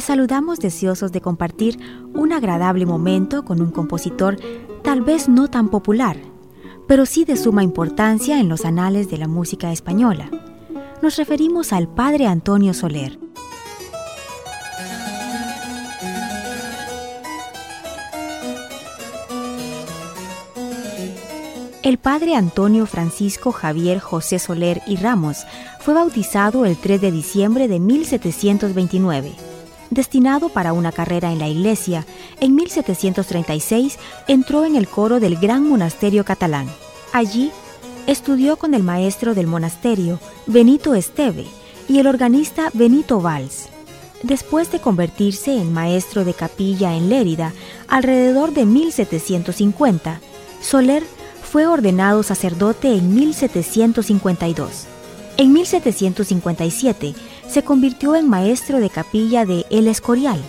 Saludamos deseosos de compartir un agradable momento con un compositor tal vez no tan popular, pero sí de suma importancia en los anales de la música española. Nos referimos al padre Antonio Soler. El padre Antonio Francisco Javier José Soler y Ramos fue bautizado el 3 de diciembre de 1729 destinado para una carrera en la iglesia, en 1736 entró en el coro del Gran Monasterio Catalán. Allí estudió con el maestro del monasterio, Benito Esteve, y el organista Benito Valls. Después de convertirse en maestro de capilla en Lérida, alrededor de 1750, Soler fue ordenado sacerdote en 1752. En 1757 se convirtió en maestro de capilla de El Escorial.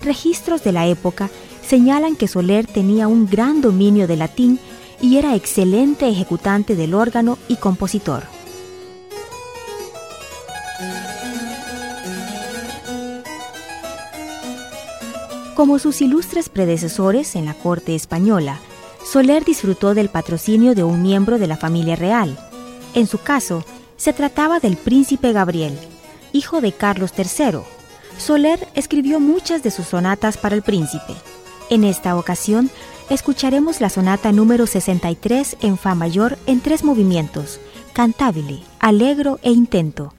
Registros de la época señalan que Soler tenía un gran dominio de latín y era excelente ejecutante del órgano y compositor. Como sus ilustres predecesores en la corte española, Soler disfrutó del patrocinio de un miembro de la familia real. En su caso, se trataba del príncipe Gabriel, hijo de Carlos III. Soler escribió muchas de sus sonatas para el príncipe. En esta ocasión, escucharemos la sonata número 63 en Fa mayor en tres movimientos, cantabile, alegro e intento.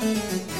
Música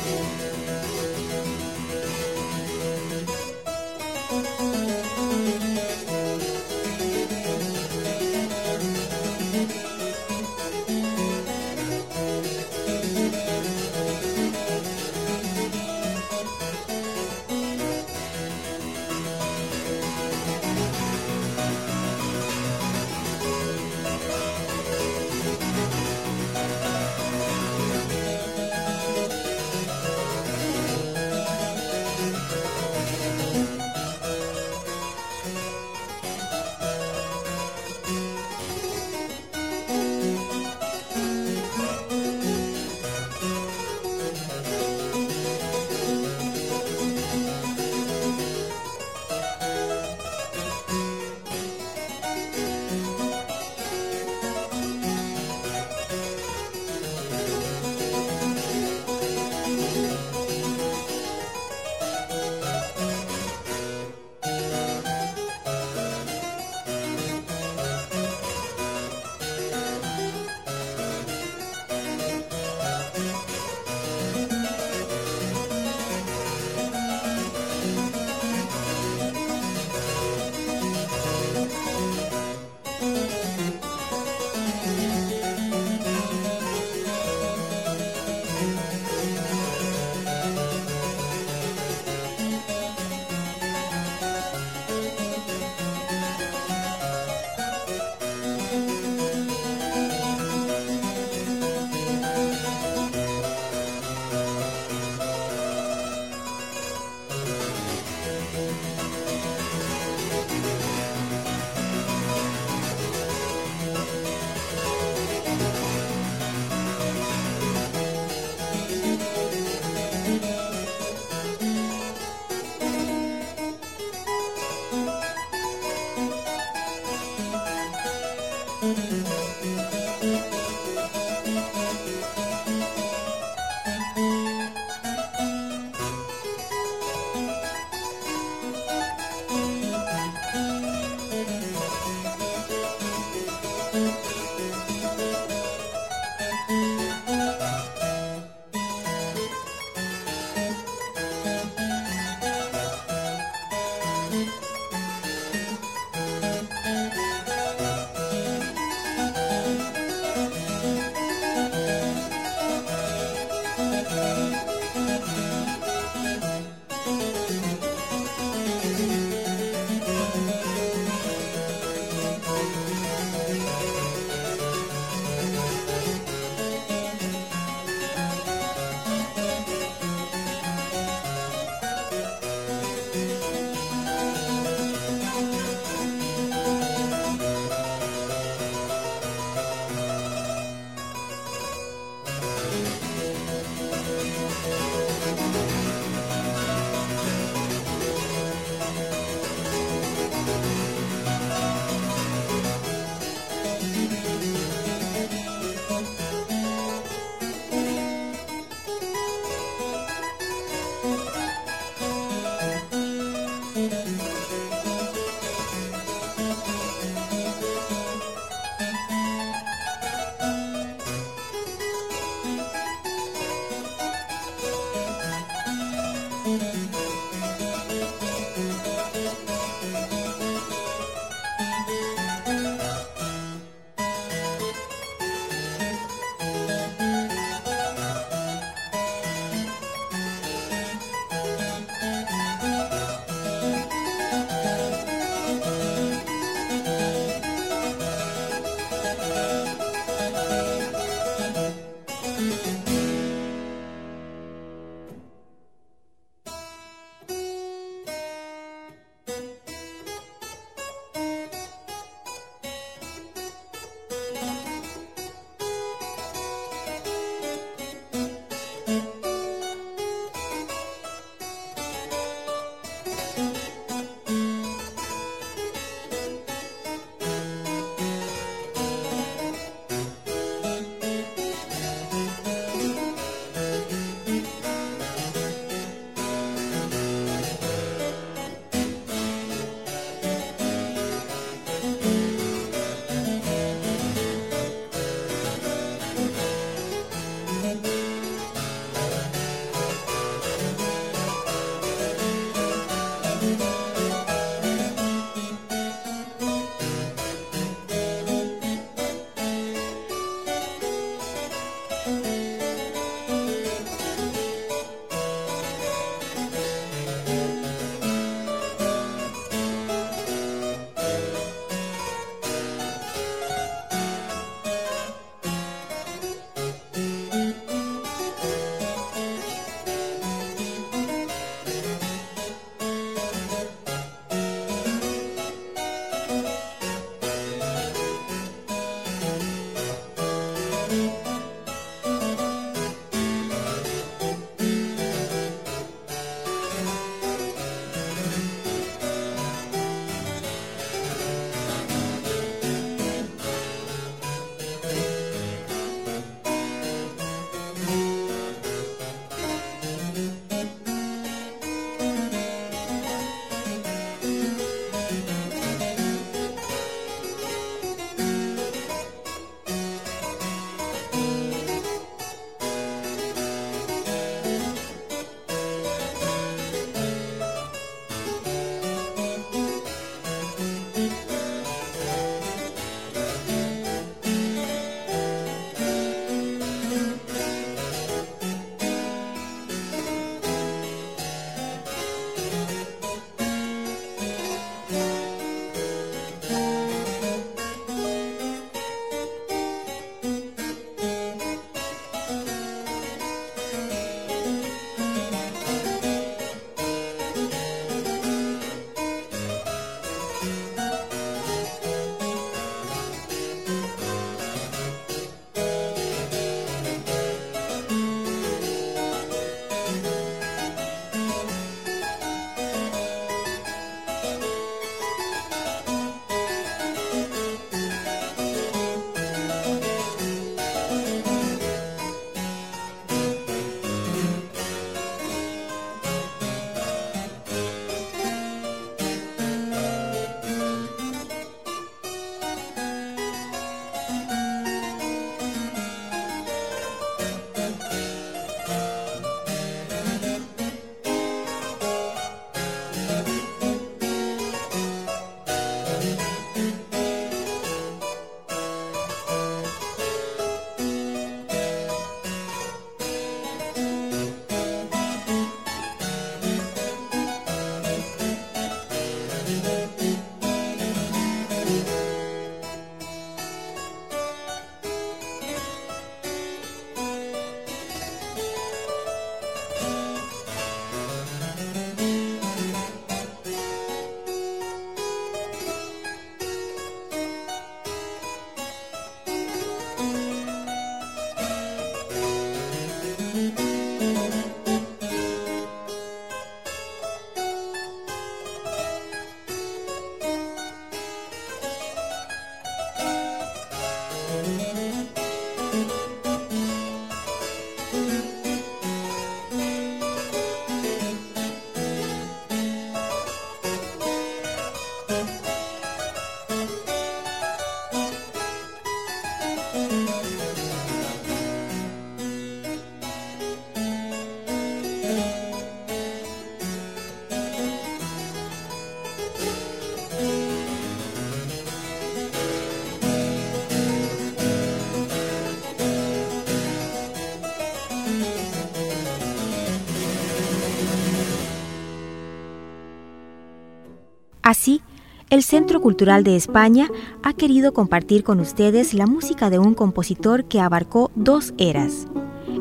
Así, el Centro Cultural de España ha querido compartir con ustedes la música de un compositor que abarcó dos eras,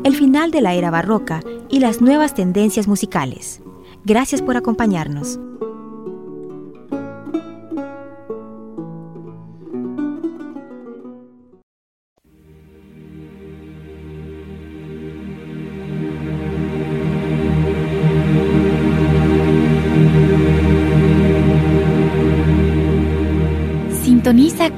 el final de la era barroca y las nuevas tendencias musicales. Gracias por acompañarnos.